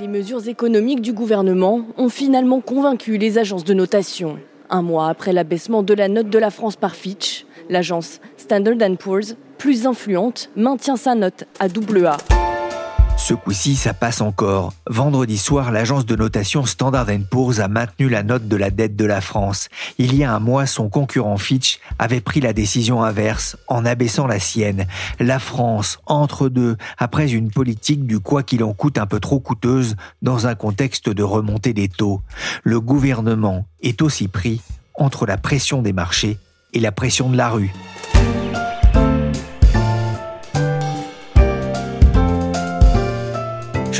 Les mesures économiques du gouvernement ont finalement convaincu les agences de notation. Un mois après l'abaissement de la note de la France par Fitch, l'agence Standard Poor's, plus influente, maintient sa note à AA. Ce coup-ci, ça passe encore. Vendredi soir, l'agence de notation Standard Poor's a maintenu la note de la dette de la France. Il y a un mois, son concurrent Fitch avait pris la décision inverse en abaissant la sienne. La France, entre deux, après une politique du quoi qu'il en coûte un peu trop coûteuse dans un contexte de remontée des taux. Le gouvernement est aussi pris entre la pression des marchés et la pression de la rue.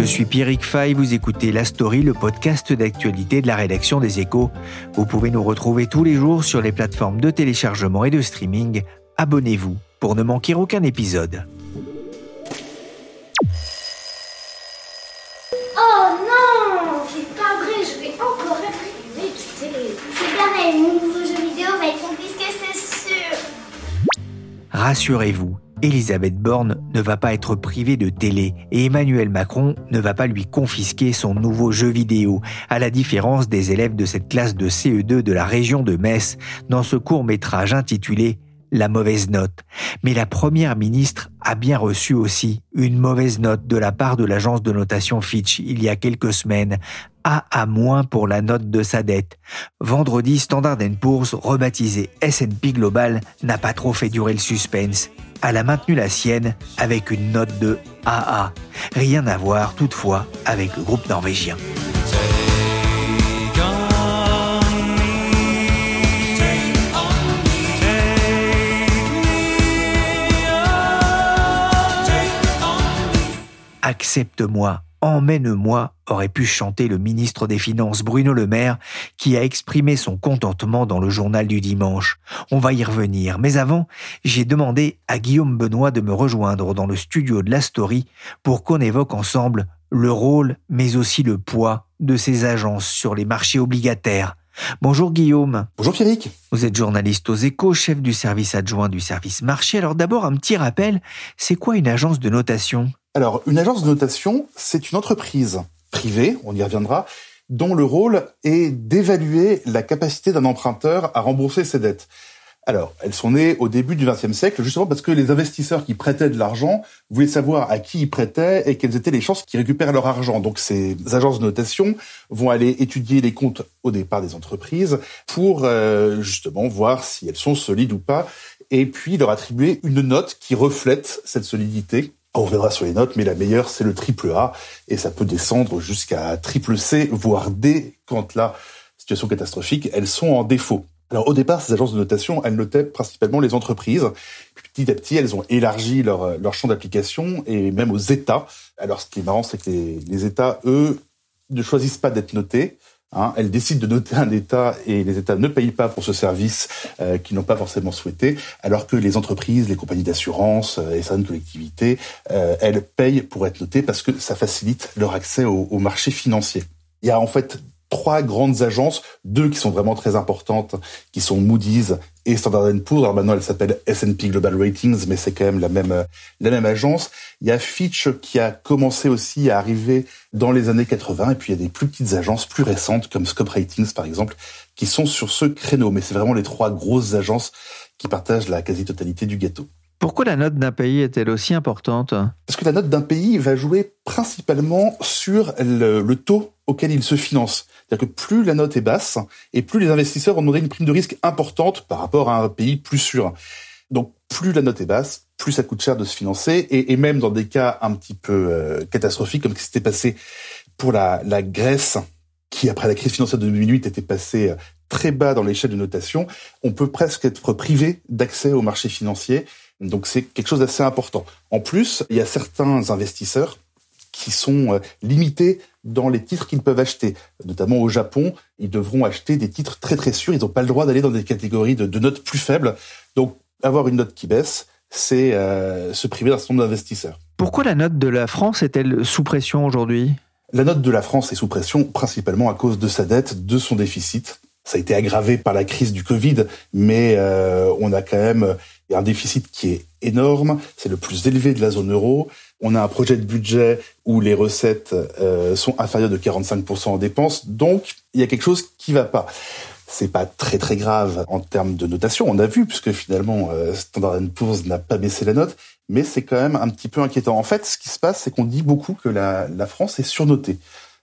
Je suis Pierrick Fay, vous écoutez La Story, le podcast d'actualité de la rédaction des Échos. Vous pouvez nous retrouver tous les jours sur les plateformes de téléchargement et de streaming. Abonnez-vous pour ne manquer aucun épisode. Oh non C'est pas vrai, je vais encore télé. C'est pareil, mon nouveau jeu vidéo va être confisqué, c'est sûr. Rassurez-vous, Elisabeth Borne ne va pas être privée de télé et Emmanuel Macron ne va pas lui confisquer son nouveau jeu vidéo, à la différence des élèves de cette classe de CE2 de la région de Metz dans ce court métrage intitulé La mauvaise note. Mais la première ministre a bien reçu aussi une mauvaise note de la part de l'agence de notation Fitch il y a quelques semaines, A à moins pour la note de sa dette. Vendredi, Standard Poor's, rebaptisé S&P Global, n'a pas trop fait durer le suspense elle a maintenu la sienne avec une note de AA. Rien à voir toutefois avec le groupe norvégien. Accepte-moi Emmène-moi aurait pu chanter le ministre des Finances Bruno Le Maire qui a exprimé son contentement dans le journal du dimanche. On va y revenir, mais avant, j'ai demandé à Guillaume Benoît de me rejoindre dans le studio de la Story pour qu'on évoque ensemble le rôle mais aussi le poids de ces agences sur les marchés obligataires. Bonjour Guillaume. Bonjour Pierrick. Vous êtes journaliste aux échos, chef du service adjoint du service marché. Alors d'abord un petit rappel, c'est quoi une agence de notation? Alors, une agence de notation, c'est une entreprise privée, on y reviendra, dont le rôle est d'évaluer la capacité d'un emprunteur à rembourser ses dettes. Alors, elles sont nées au début du XXe siècle, justement parce que les investisseurs qui prêtaient de l'argent voulaient savoir à qui ils prêtaient et quelles étaient les chances qu'ils récupèrent leur argent. Donc, ces agences de notation vont aller étudier les comptes au départ des entreprises pour euh, justement voir si elles sont solides ou pas, et puis leur attribuer une note qui reflète cette solidité on reviendra sur les notes, mais la meilleure, c'est le triple A, et ça peut descendre jusqu'à triple C, voire D, quand la situation catastrophique, elles sont en défaut. Alors au départ, ces agences de notation, elles notaient principalement les entreprises. petit à petit, elles ont élargi leur, leur champ d'application, et même aux États. Alors ce qui est marrant, c'est que les États, eux, ne choisissent pas d'être notés. Hein, elle décide de noter un État et les États ne payent pas pour ce service euh, qu'ils n'ont pas forcément souhaité, alors que les entreprises, les compagnies d'assurance euh, et certaines collectivités, euh, elles payent pour être notées parce que ça facilite leur accès au, au marché financier. Il y a en fait trois grandes agences, deux qui sont vraiment très importantes, qui sont Moody's et Standard Poor's. Alors maintenant, elle s'appelle S&P Global Ratings, mais c'est quand même la même la même agence. Il y a Fitch qui a commencé aussi à arriver dans les années 80, et puis il y a des plus petites agences plus récentes comme Scope Ratings par exemple, qui sont sur ce créneau. Mais c'est vraiment les trois grosses agences qui partagent la quasi-totalité du gâteau. Pourquoi la note d'un pays est-elle aussi importante? Parce que la note d'un pays va jouer principalement sur le, le taux auquel il se finance. C'est-à-dire que plus la note est basse, et plus les investisseurs ont donné une prime de risque importante par rapport à un pays plus sûr. Donc plus la note est basse, plus ça coûte cher de se financer, et, même dans des cas un petit peu euh, catastrophiques, comme ce qui s'était passé pour la, la Grèce, qui après la crise financière de 2008 était passée euh, très bas dans l'échelle de notation, on peut presque être privé d'accès au marché financier Donc c'est quelque chose d'assez important. En plus, il y a certains investisseurs qui sont euh, limités dans les titres qu'ils peuvent acheter. Notamment au Japon, ils devront acheter des titres très très sûrs. Ils n'ont pas le droit d'aller dans des catégories de, notes plus faibles. Donc avoir une note qui baisse, c'est euh, se priver d'un certain nombre d'investisseurs. Pourquoi la note de la France est-elle sous pression aujourd'hui? La note de la France est sous pression principalement à cause de sa dette, de son déficit. Ça a été aggravé par la crise du Covid, mais euh, on a quand même un déficit qui est énorme. C'est le plus élevé de la zone euro. On a un projet de budget où les recettes euh, sont inférieures de 45% en dépenses. Donc, il y a quelque chose qui va pas. C'est pas très très grave en termes de notation. On a vu puisque finalement euh, Standard Poor's n'a pas baissé la note, mais c'est quand même un petit peu inquiétant. En fait, ce qui se passe, c'est qu'on dit beaucoup que la, la France est surnotée.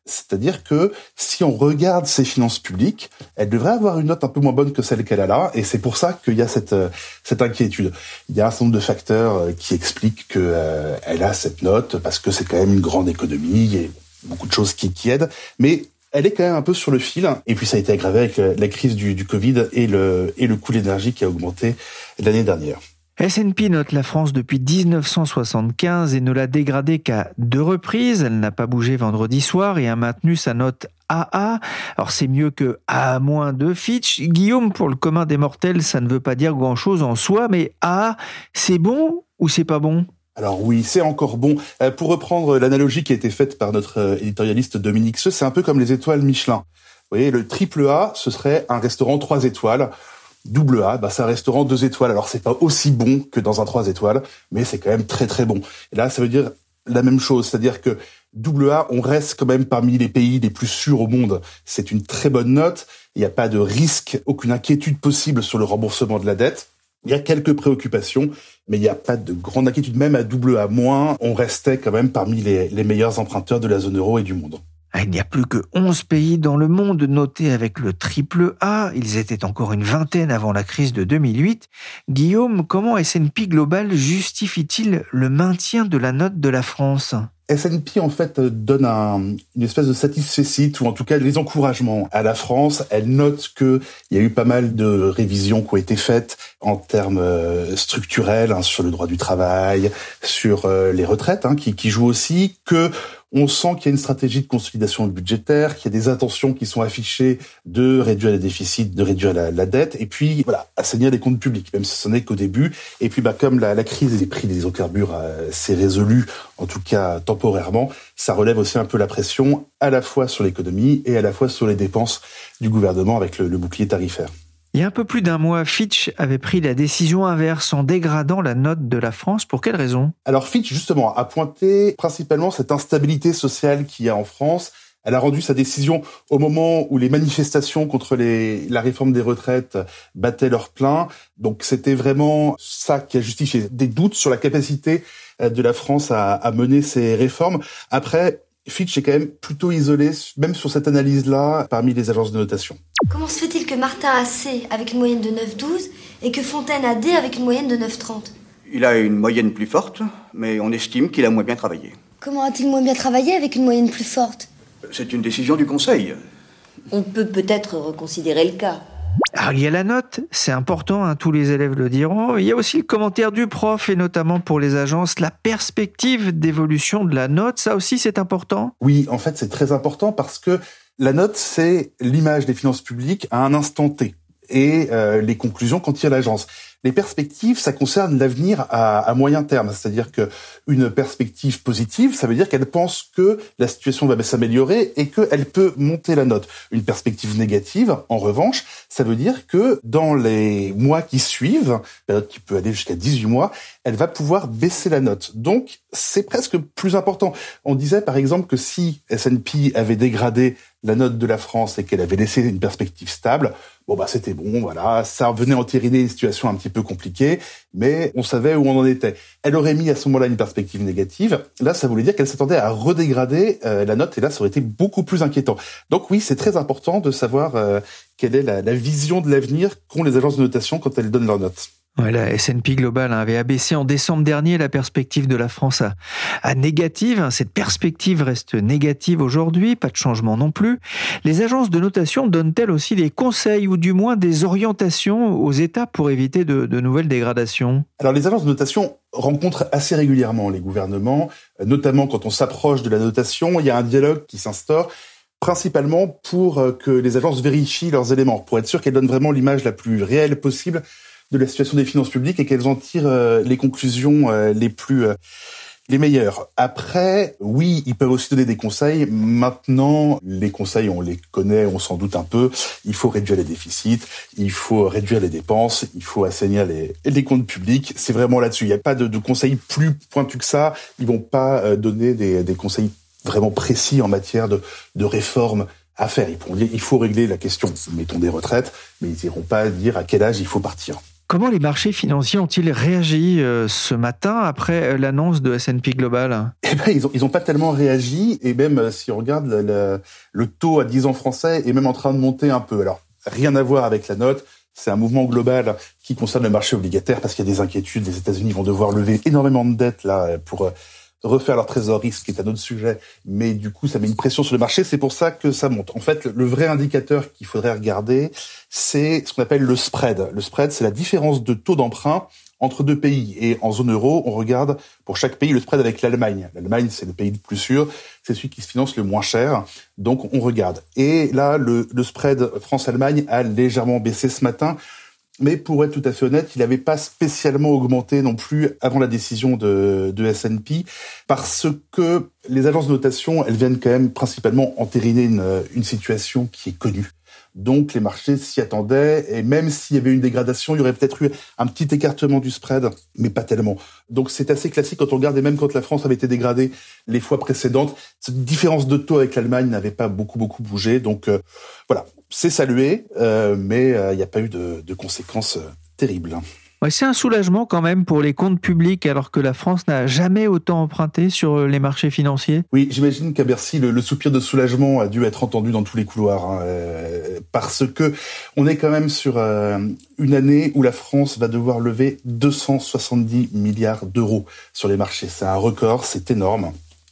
C'est-à-dire que si on regarde ses finances publiques, elle devrait avoir une note un peu moins bonne que celle qu'elle a là, et c'est pour ça qu'il y a cette euh, cette inquiétude. Il y a un certain nombre de facteurs euh, qui expliquent qu'elle euh, a cette note parce que c'est quand même une grande économie, et beaucoup de choses qui, qui aident, mais elle est quand même un peu sur le fil. Et puis ça a été aggravé avec la crise du, du Covid et le et le coût de l'énergie qui a augmenté l'année dernière. S&P note la France depuis 1975 et ne l'a dégradée qu'à deux reprises. Elle n'a pas bougé vendredi soir et a maintenu sa note AA. Alors c'est mieux que A- de Fitch. Guillaume, pour le commun des mortels, ça ne veut pas dire grand-chose en soi, mais A, c'est bon ou c'est pas bon? Alors oui, c'est encore bon. Euh, pour reprendre l'analogie qui a été faite par notre euh, éditorialiste Dominique Seux, c'est un peu comme les étoiles Michelin. Vous voyez, le triple A, ce serait un restaurant trois étoiles. Double A, bah, c'est un restaurant deux étoiles. Alors c'est pas aussi bon que dans un trois étoiles, mais c'est quand même très très bon. Et là, ça veut dire la même chose, c'est-à-dire que double A, on reste quand même parmi les pays les plus sûrs au monde. C'est une très bonne note. Il n'y a pas de risque, aucune inquiétude possible sur le remboursement de la dette. Il y a quelques préoccupations, mais il n'y a pas de grande inquiétude. Même à double A moins, on restait quand même parmi les, les meilleurs emprunteurs de la zone euro et du monde. Ah, il n'y a plus que 11 pays dans le monde notés avec le triple A. Ils étaient encore une vingtaine avant la crise de 2008. Guillaume, comment S&P Global justifie-t-il le maintien de la note de la France? S&P en fait donne une espèce de satisfecit ou en tout cas des encouragements à la France. Elle note que il y a eu pas mal de révisions qui ont été faites en termes euh, structurels hein, sur le droit du travail, sur euh, les retraites, hein, qui, qui jouent aussi que on sent qu'il y a une stratégie de consolidation budgétaire, qu'il y a des intentions qui sont affichées de réduire les déficits, de réduire la, dette, et puis voilà, assainir les comptes publics, même si ce n'est qu'au début. Et puis bah, comme la, crise des prix des hydrocarbures euh, s'est résolue, en tout cas temporairement, ça relève aussi un peu la pression à la fois sur l'économie et à la fois sur les dépenses du gouvernement avec le bouclier tarifaire. Il y a un peu plus d'un mois, Fitch avait pris la décision inverse en dégradant la note de la France. Pour quelle raison? Alors Fitch, justement, a pointé principalement cette instabilité sociale qu'il y a en France. Elle a rendu sa décision au moment où les manifestations contre la réforme des retraites battaient leur plein. Donc c'était vraiment ça qui a justifié des doutes sur la capacité euh, de la France à, à mener ces réformes. Après, Fitch est quand même plutôt isolé, même sur cette analyse-là, parmi les agences de notation. Comment se fait-il que Martin a C avec une moyenne de 9,12 et que Fontaine a D avec une moyenne de 9,30 Il a une moyenne plus forte, mais on estime qu'il a moins bien travaillé. Comment a-t-il moins bien travaillé avec une moyenne plus forte? C'est une décision du Conseil. On peut peut-être reconsidérer le cas. Alors, il y a la note, c'est important, hein, tous les élèves le diront. Il y a aussi le commentaire du prof et notamment pour les agences, la perspective d'évolution de la note. Ça aussi, c'est important? Oui, en fait, c'est très important parce que la note, c'est l'image des finances publiques à un instant T et euh, les conclusions qu'en tire l'agence. Les perspectives, ça concerne l'avenir à, moyen terme, c'est-à-dire que une perspective positive, ça veut dire qu'elle pense que la situation va s'améliorer et qu'elle peut monter la note. Une perspective négative, en revanche, ça veut dire que dans les mois qui suivent, période qui peut aller jusqu'à 18 mois, elle va pouvoir baisser la note. Donc, c'est presque plus important. On disait par exemple que si S&P avait dégradé la note de la France et qu'elle avait laissé une perspective stable, bon bah c'était bon, voilà, ça venait entériner une situation un petit peu compliquée, mais on savait où on en était. Elle aurait mis à ce moment-là une perspective négative. Là, ça voulait dire qu'elle s'attendait à redégrader euh, la note, et là, ça aurait été beaucoup plus inquiétant. Donc oui, c'est très important de savoir euh, quelle est la, la vision de l'avenir qu'ont les agences de notation quand elles donnent leurs notes. La S&P Global avait abaissé en décembre dernier la perspective de la France à, négative. Cette perspective reste négative aujourd'hui, pas de changement non plus. Les agences de notation donnent-elles aussi des conseils ou du moins des orientations aux États pour éviter de, de nouvelles dégradations? Alors les agences de notation rencontrent assez régulièrement les gouvernements, notamment quand on s'approche de la notation, il y a un dialogue qui s'instaure principalement pour euh, que les agences vérifient leurs éléments, pour être sûr qu'elles donnent vraiment l'image la plus réelle possible de la situation des finances publiques et qu'elles en tirent euh, les conclusions euh, les plus les meilleures. Après, oui, ils peuvent aussi donner des conseils. Maintenant, les conseils, on les connaît, on s'en doute un peu. Il faut réduire les déficits, il faut réduire les dépenses, il faut assainir les, les comptes publics. C'est vraiment là-dessus. Il n'y a pas de, de, conseils plus pointus que ça. Ils vont pas donner des, des conseils vraiment précis en matière de, de réforme à faire. Ils pourront dire il faut régler la question, mettons des retraites, mais ils n'iront pas dire à quel âge il faut partir. Comment les marchés financiers ont-ils réagi euh, ce matin après euh, l'annonce de S&P Global? Eh ben, ils ont ils ont pas tellement réagi et même euh, si on regarde le, le, taux à 10 ans français est même en train de monter un peu. Alors rien à voir avec la note. C'est un mouvement global qui concerne le marché obligataire parce qu'il y a des inquiétudes. Les États-Unis vont devoir lever énormément de dettes là pour refaire leur trésorerie, ce qui est un autre sujet, mais du coup, ça met une pression sur le marché. C'est pour ça que ça monte. En fait, le vrai indicateur qu'il faudrait regarder, c'est ce qu'on appelle le spread. Le spread, c'est la différence de taux d'emprunt entre deux pays. Et en zone euro, on regarde pour chaque pays le spread avec l'Allemagne. L'Allemagne, c'est le pays le plus sûr, c'est celui qui se finance le moins cher. Donc, on regarde. Et là, le, le spread France-Allemagne a légèrement baissé ce matin. Mais pour être tout à fait honnête, il n'avait pas spécialement augmenté non plus avant la décision de, de S&P, parce que les agences de notation, elles viennent quand même principalement entériner une, une situation qui est connue. Donc les marchés s'y attendaient, et même s'il y avait une dégradation, il y aurait peut-être eu un petit écartement du spread, mais pas tellement. Donc c'est assez classique quand on regarde, et même quand la France avait été dégradée les fois précédentes, cette différence de taux avec l'Allemagne n'avait pas beaucoup beaucoup bougé. Donc euh, voilà, c'est salué, euh, mais euh, il n'y a pas eu de, de conséquences euh, terribles. Ouais, c'est un soulagement quand même pour les comptes publics alors que la France n'a jamais autant emprunté sur les marchés financiers. Oui, j'imagine qu'à Bercy, le, le, soupir de soulagement a dû être entendu dans tous les couloirs, hein, parce que on est quand même sur euh, une année où la France va devoir lever 270 milliards d'euros sur les marchés. C'est un record, c'est énorme.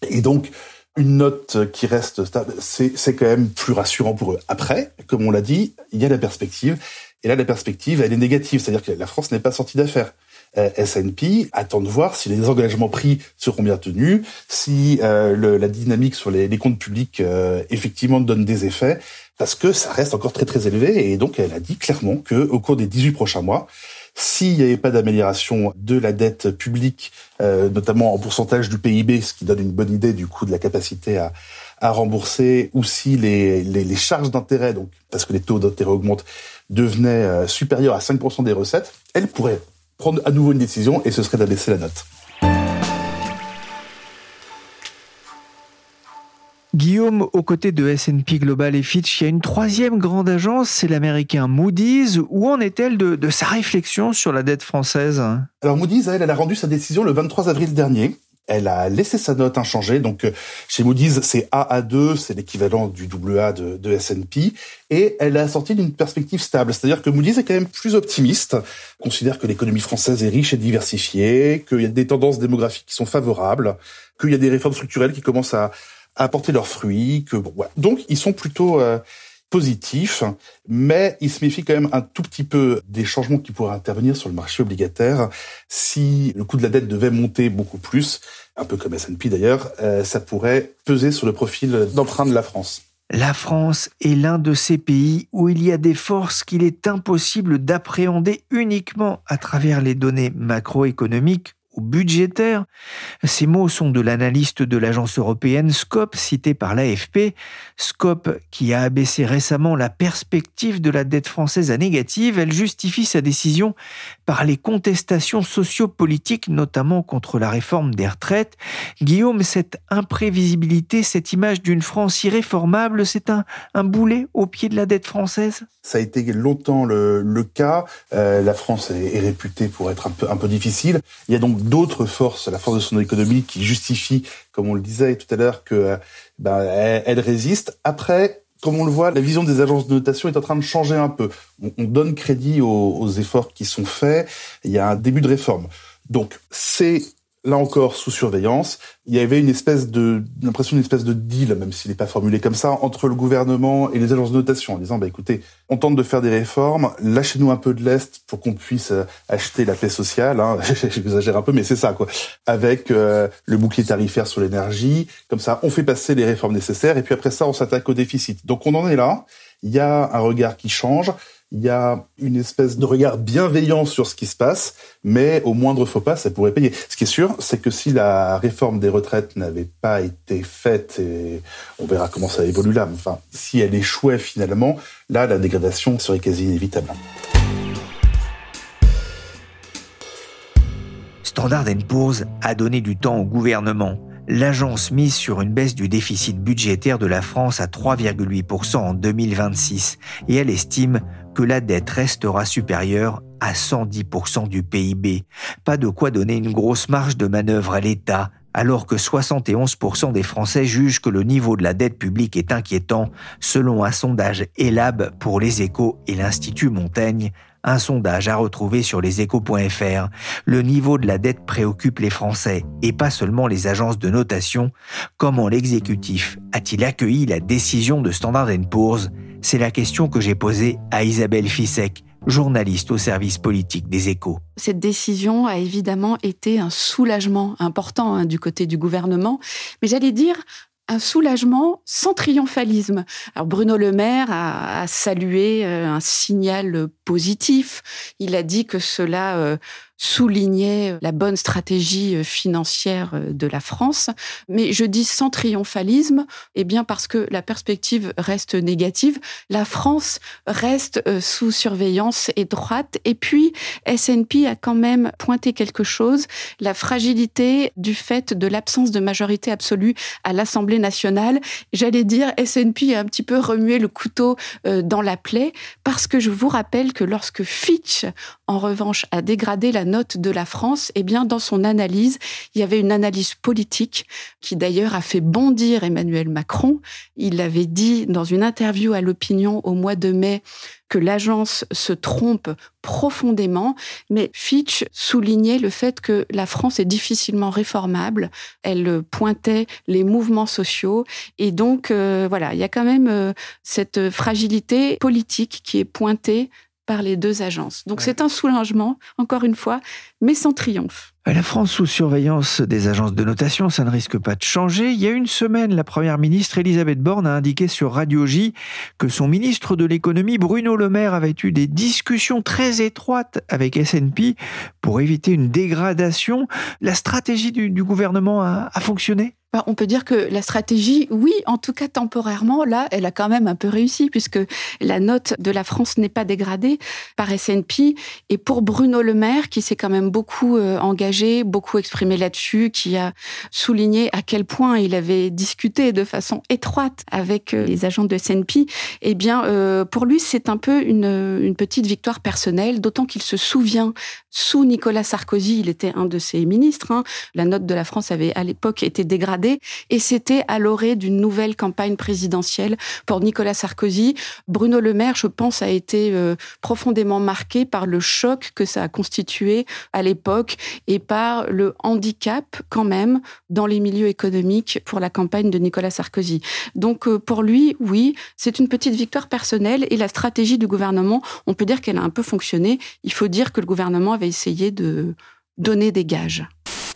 Et donc, une note qui reste stable, c'est quand même plus rassurant pour eux. Après, comme on l'a dit, il y a la perspective. Et là, la perspective, elle est négative, c'est-à-dire que la France n'est pas sortie d'affaires. Euh, S&P attend de voir si les engagements pris seront bien tenus, si euh, la dynamique sur les, les comptes publics euh, effectivement donne des effets, parce que ça reste encore très très élevé. Et donc, elle a dit clairement que au cours des 18 prochains mois, s'il n'y avait pas d'amélioration de la dette publique, euh, notamment en pourcentage du PIB, ce qui donne une bonne idée du coup de la capacité à, à rembourser, ou si les charges d'intérêt, donc parce que les taux d'intérêt augmentent, devenaient euh, supérieurs à 5% des recettes, elle pourrait prendre à nouveau une décision et ce serait d'abaisser la note. Guillaume, aux côtés de S&P Global et Fitch, il y a une troisième grande agence, c'est l'américain Moody's. Où en est-elle de, sa réflexion sur la dette française? Alors Moody's, elle, elle a rendu sa décision le 23 avril dernier. Elle a laissé sa note inchangée. Donc chez Moody's, c'est AA2, c'est l'équivalent du AA de, de S&P, et elle a sorti d'une perspective stable. C'est-à-dire que Moody's est quand même plus optimiste, considère que l'économie française est riche et diversifiée, qu'il y a des tendances démographiques qui sont favorables, qu'il y a des réformes structurelles qui commencent à apporter leurs fruits. Que bon. Donc ils sont plutôt euh, positifs, mais ils se méfient quand même un tout petit peu des changements qui pourraient intervenir sur le marché obligataire si le coût de la dette devait monter beaucoup plus, un peu comme S&P d'ailleurs, euh, ça pourrait peser sur le profil d'emprunt de la France. La France est l'un de ces pays où il y a des forces qu'il est impossible d'appréhender uniquement à travers les données macroéconomiques budgétaire. Ces mots sont de l'analyste de l'agence européenne Scope, cité par l'AFP. Scope, qui a abaissé récemment la perspective de la dette française à négative, elle justifie sa décision par les contestations sociopolitiques, notamment contre la réforme des retraites. Guillaume, cette imprévisibilité, cette image d'une France irréformable, c'est un, un boulet au pied de la dette française? Ça a été longtemps le, le cas. Euh, la France est, réputée pour être un peu, un peu difficile. Il y a donc d'autres forces, la force de son économie, qui justifie, comme on le disait tout à l'heure, que ben, elle, résiste. Après, comme on le voit, la vision des agences de notation est en train de changer un peu. On, donne crédit aux, aux efforts qui sont faits. Il y a un début de réforme. Donc, c'est là encore sous surveillance. Il y avait une espèce de l'impression d'une espèce de deal, même s'il n'est pas formulé comme ça, entre le gouvernement et les agences de notation, en disant bah écoutez, on tente de faire des réformes, lâchez-nous un peu de l'est pour qu'on puisse euh, acheter la paix sociale. Hein. J'exagère un peu, mais c'est ça quoi. Avec euh, le bouclier tarifaire sur l'énergie, comme ça, on fait passer les réformes nécessaires et puis après ça, on s'attaque au déficit. Donc on en est là. Il y a un regard qui change il y a une espèce de regard bienveillant sur ce qui se passe, mais au moindre faux pas, ça pourrait payer. Ce qui est sûr, c'est que si la réforme des retraites n'avait pas été faite, et on verra comment ça évolue là, mais enfin, si elle échouait finalement, là, la dégradation serait quasi inévitable. Standard Poor's a donné du temps au gouvernement. L'agence mise sur une baisse du déficit budgétaire de la France à 3,8% en 2026 et elle estime que la dette restera supérieure à 110% du PIB. Pas de quoi donner une grosse marge de manœuvre à l'État, alors que 71% des Français jugent que le niveau de la dette publique est inquiétant, selon un sondage ELAB pour les échos et l'Institut Montaigne, un sondage à retrouver sur leséchos.fr. Le niveau de la dette préoccupe les Français et pas seulement les agences de notation. Comment l'exécutif a-t-il accueilli la décision de Standard Poor's? C'est la question que j'ai posée à Isabelle Fissek, journaliste au service politique des échos. Cette décision a évidemment été un soulagement important hein, du côté du gouvernement, mais j'allais dire un soulagement sans triomphalisme. Bruno Le Maire a, salué euh, un signal positif. Il a dit que cela euh, soulignait la bonne stratégie euh, financière euh, de la France. Mais je dis sans triomphalisme, eh bien parce que la perspective reste négative. La France reste euh, sous surveillance étroite. Et puis, S&P a quand même pointé quelque chose, la fragilité du fait de l'absence de majorité absolue à l'Assemblée nationale. J'allais dire, S&P a un petit peu remué le couteau dans la plaie parce que je vous rappelle que lorsque Fitch, en revanche, a dégradé la note de la France, eh bien, dans son analyse, il y avait une analyse politique qui d'ailleurs a fait bondir Emmanuel Macron. Il avait dit dans une interview à l'opinion au mois de mai que l'agence se trompe profondément, mais Fitch soulignait le fait que la France est difficilement réformable. Elle pointait les mouvements sociaux et donc euh, voilà, il y a quand même euh, cette fragilité politique qui est pointée par les deux agences. Donc c'est un soulagement, encore une fois, mais sans triomphe. La France sous surveillance des agences de notation, ça ne risque pas de changer. Il y a une semaine, la Première ministre Elisabeth Borne a indiqué sur Radio J que son ministre de l'économie, Bruno Le Maire, avait eu des discussions très étroites avec SNP pour éviter une dégradation. La stratégie du, gouvernement a fonctionné? On peut dire que la stratégie, oui, en tout cas temporairement, là, elle a quand même un peu réussi puisque la note de la France n'est pas dégradée par S&P. Et pour Bruno Le Maire, qui s'est quand même beaucoup euh, engagé, beaucoup exprimé là-dessus, qui a souligné à quel point il avait discuté de façon étroite avec euh, les agents de S&P, eh bien, euh, pour lui, c'est un peu une, une petite victoire personnelle, d'autant qu'il se souvient, sous Nicolas Sarkozy, il était un de ses ministres, hein, la note de la France avait à l'époque été dégradée et c'était à l'orée d'une nouvelle campagne présidentielle pour Nicolas Sarkozy. Bruno Le Maire, je pense, a été euh, profondément marqué par le choc que ça a constitué à l'époque et par le handicap quand même dans les milieux économiques pour la campagne de Nicolas Sarkozy. Donc euh, pour lui, oui, c'est une petite victoire personnelle et la stratégie du gouvernement, on peut dire qu'elle a un peu fonctionné. Il faut dire que le gouvernement avait essayé de donner des gages.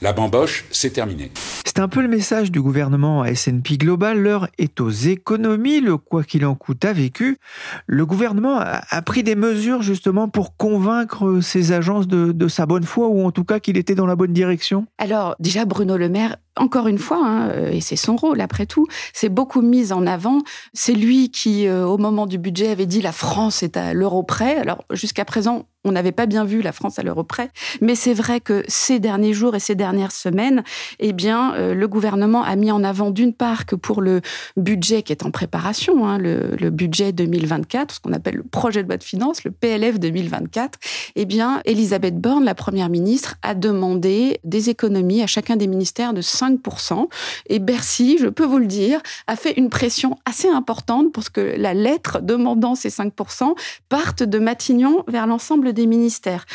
La bamboche, c'est terminé. C'est un peu le message du gouvernement à S&P Global. L'heure est aux économies. Le quoi qu'il en coûte a vécu. Le gouvernement a pris des mesures justement pour convaincre ces agences de, de sa bonne foi ou en tout cas qu'il était dans la bonne direction. Alors déjà, Bruno Le Maire encore une fois, hein, euh, et c'est son rôle après tout, c'est beaucoup mis en avant. C'est lui qui, euh, au moment du budget, avait dit la France est à l'euro près. Alors jusqu'à présent, on n'avait pas bien vu la France à l'euro près, mais c'est vrai que ces derniers jours et ces dernières semaines, eh bien, euh, le gouvernement a mis en avant d'une part que pour le budget qui est en préparation, hein, le, budget 2024, ce qu'on appelle le projet de loi de finances, le PLF 2024, eh bien, Elisabeth Borne, la première ministre, a demandé des économies à chacun des ministères de 5 5%. Et Bercy, je peux vous le dire, a fait une pression assez importante pour que la lettre demandant ces 5% parte de Matignon vers l'ensemble des ministères.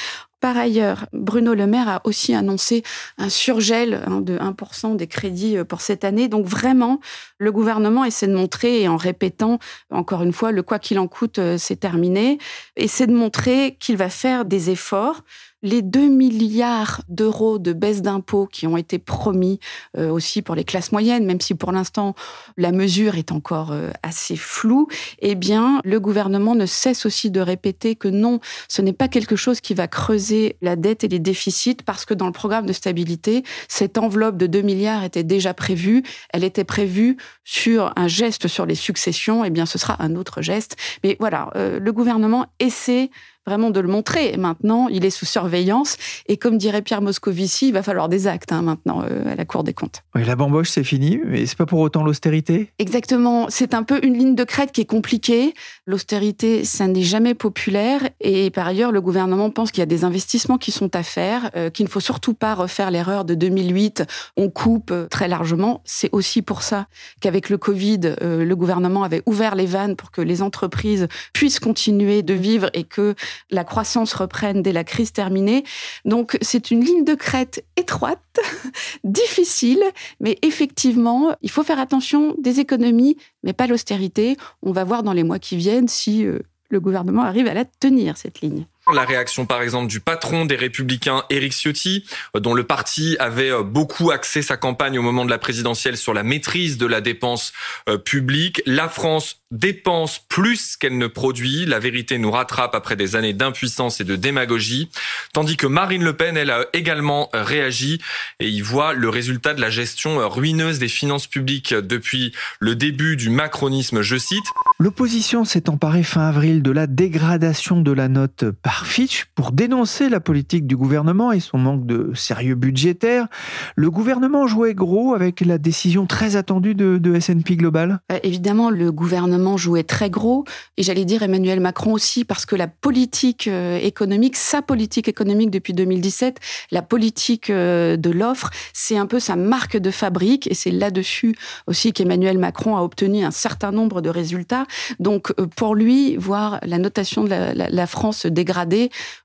Par ailleurs, Bruno Le Maire a aussi annoncé un surgel hein, de 1% des crédits euh, pour cette année. Donc vraiment, le gouvernement essaie de montrer, et en répétant encore une fois, le quoi qu'il en coûte, euh, c'est terminé, essaie de montrer qu'il va faire des efforts. Les 2 milliards d'euros de baisse d'impôts qui ont été promis euh, aussi pour les classes moyennes, même si pour l'instant la mesure est encore euh, assez floue, eh bien le gouvernement ne cesse aussi de répéter que non, ce n'est pas quelque chose qui va creuser la dette et les déficits parce que dans le programme de stabilité, cette enveloppe de 2 milliards était déjà prévue, elle était prévue sur un geste sur les successions, eh bien ce sera un autre geste. Mais voilà, euh, le gouvernement essaie vraiment de le montrer. Maintenant, il est sous surveillance. Et comme dirait Pierre Moscovici, il va falloir des actes hein, maintenant euh, à la Cour des comptes. Oui, la bamboche, c'est fini, mais c'est pas pour autant l'austérité? Exactement. C'est un peu une ligne de crête qui est compliquée. L'austérité, ça n'est jamais populaire. Et par ailleurs, le gouvernement pense qu'il y a des investissements qui sont à faire, euh, qu'il ne faut surtout pas refaire l'erreur de 2008. On coupe euh, très largement. C'est aussi pour ça qu'avec le Covid, le gouvernement avait ouvert les vannes pour que les entreprises puissent continuer de vivre et que la croissance reprenne dès la crise terminée. Donc c'est une ligne de crête étroite, difficile, mais effectivement, il faut faire attention des économies, mais pas l'austérité. On va voir dans les mois qui viennent si euh, le gouvernement arrive à la tenir, cette ligne. La réaction, par exemple, du patron des Républicains, Éric Ciotti, euh, dont le parti avait euh, beaucoup axé sa campagne au moment de la présidentielle sur la maîtrise de la dépense euh, publique. La France dépense plus qu'elle ne produit. La vérité nous rattrape après des années d'impuissance et de démagogie. Tandis que Marine Le Pen, elle a également réagi et y voit le résultat de la gestion ruineuse des finances publiques depuis le début du macronisme, je cite. L'opposition s'est emparée fin avril de la dégradation de la note Fitch pour dénoncer la politique du gouvernement et son manque de sérieux budgétaire. Le gouvernement jouait gros avec la décision très attendue de, de S&P Global euh, Évidemment, le gouvernement jouait très gros et j'allais dire Emmanuel Macron aussi parce que la politique euh, économique, sa politique économique depuis 2017, la politique euh, de l'offre, c'est un peu sa marque de fabrique et c'est là-dessus aussi qu'Emmanuel Macron a obtenu un certain nombre de résultats. Donc pour lui, voir la notation de la, la, la France dégradée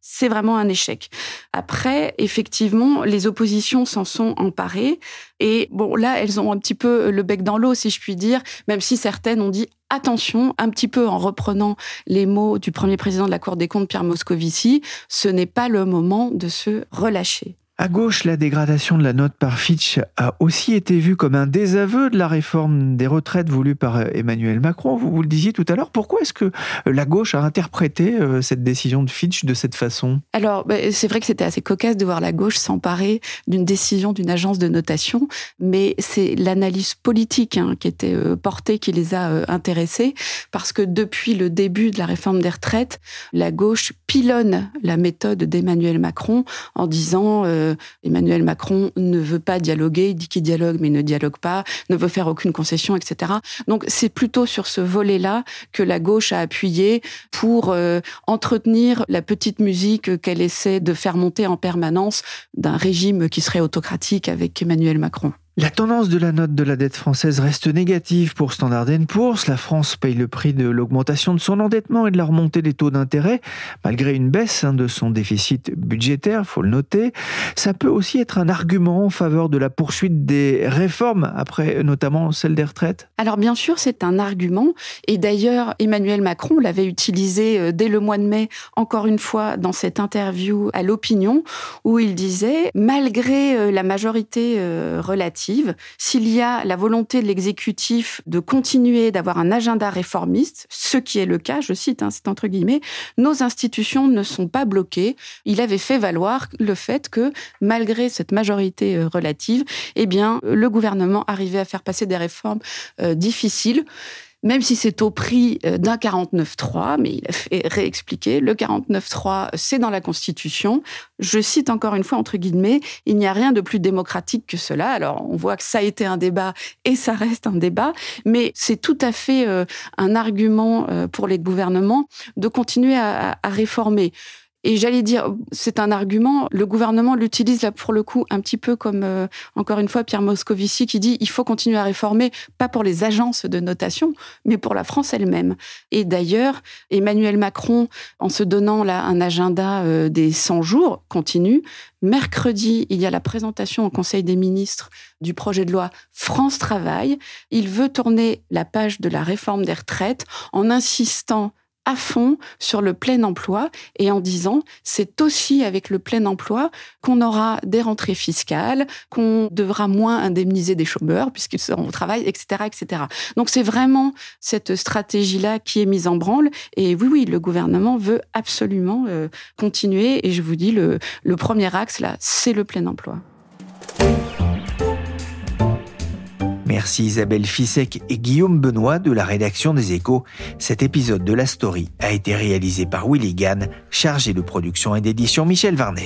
c'est vraiment un échec. Après, effectivement, les oppositions s'en sont emparées. Et bon, là, elles ont un petit peu le bec dans l'eau, si je puis dire, même si certaines ont dit attention, un petit peu en reprenant les mots du premier président de la Cour des comptes, Pierre Moscovici, ce n'est pas le moment de se relâcher. À gauche, la dégradation de la note par Fitch a aussi été vue comme un désaveu de la réforme des retraites voulue par Emmanuel Macron. Vous, vous le disiez tout à l'heure. Pourquoi est-ce que la gauche a interprété euh, cette décision de Fitch de cette façon? Alors, bah, c'est vrai que c'était assez cocasse de voir la gauche s'emparer d'une décision d'une agence de notation, mais c'est l'analyse politique hein, qui était euh, portée qui les a euh, intéressés, parce que depuis le début de la réforme des retraites, la gauche pilonne la méthode d'Emmanuel Macron en disant Emmanuel Macron ne veut pas dialoguer, il dit qu'il dialogue mais ne dialogue pas, ne veut faire aucune concession, etc. Donc c'est plutôt sur ce volet-là que la gauche a appuyé pour euh, entretenir la petite musique qu'elle essaie de faire monter en permanence d'un régime qui serait autocratique avec Emmanuel Macron. La tendance de la note de la dette française reste négative pour Standard Poor's. La France paye le prix de l'augmentation de son endettement et de la remontée des taux d'intérêt, malgré une baisse hein, de son déficit budgétaire, faut le noter. Ça peut aussi être un argument en faveur de la poursuite des réformes, après notamment celle des retraites Alors bien sûr, c'est un argument. Et d'ailleurs, Emmanuel Macron l'avait utilisé euh, dès le mois de mai, encore une fois, dans cette interview à l'opinion, où il disait, malgré euh, la majorité euh, s'il y a la volonté de l'exécutif de continuer d'avoir un agenda réformiste, ce qui est le cas, je cite, hein, c'est entre guillemets, nos institutions ne sont pas bloquées. Il avait fait valoir le fait que, malgré cette majorité euh, relative, eh le gouvernement arrivait à faire passer des réformes euh, difficiles même si c'est au prix euh, d'un 49.3, mais il a fait réexpliquer, le 49.3, c'est dans la Constitution. Je cite encore une fois, entre guillemets, il n'y a rien de plus démocratique que cela. Alors, on voit que ça a été un débat et ça reste un débat, mais c'est tout à fait euh, un argument euh, pour les gouvernements de continuer à, à réformer. Et j'allais dire, c'est un argument, le gouvernement l'utilise là pour le coup un petit peu comme, euh, encore une fois, Pierre Moscovici qui dit il faut continuer à réformer, pas pour les agences de notation, mais pour la France elle-même. Et d'ailleurs, Emmanuel Macron, en se donnant là un agenda euh, des 100 jours, continue. Mercredi, il y a la présentation au Conseil des ministres du projet de loi France Travail. Il veut tourner la page de la réforme des retraites en insistant à fond sur le plein emploi et en disant c'est aussi avec le plein emploi qu'on aura des rentrées fiscales, qu'on devra moins indemniser des chômeurs puisqu'ils seront au travail, etc., etc. Donc c'est vraiment cette stratégie-là qui est mise en branle. Et oui, oui, le gouvernement veut absolument euh, continuer. Et je vous dis, le, le premier axe, là, c'est le plein emploi. Merci Isabelle Fissek et Guillaume Benoît de la rédaction des Échos. Cet épisode de la story a été réalisé par Willy Gann, chargé de production et d'édition Michel Varnet.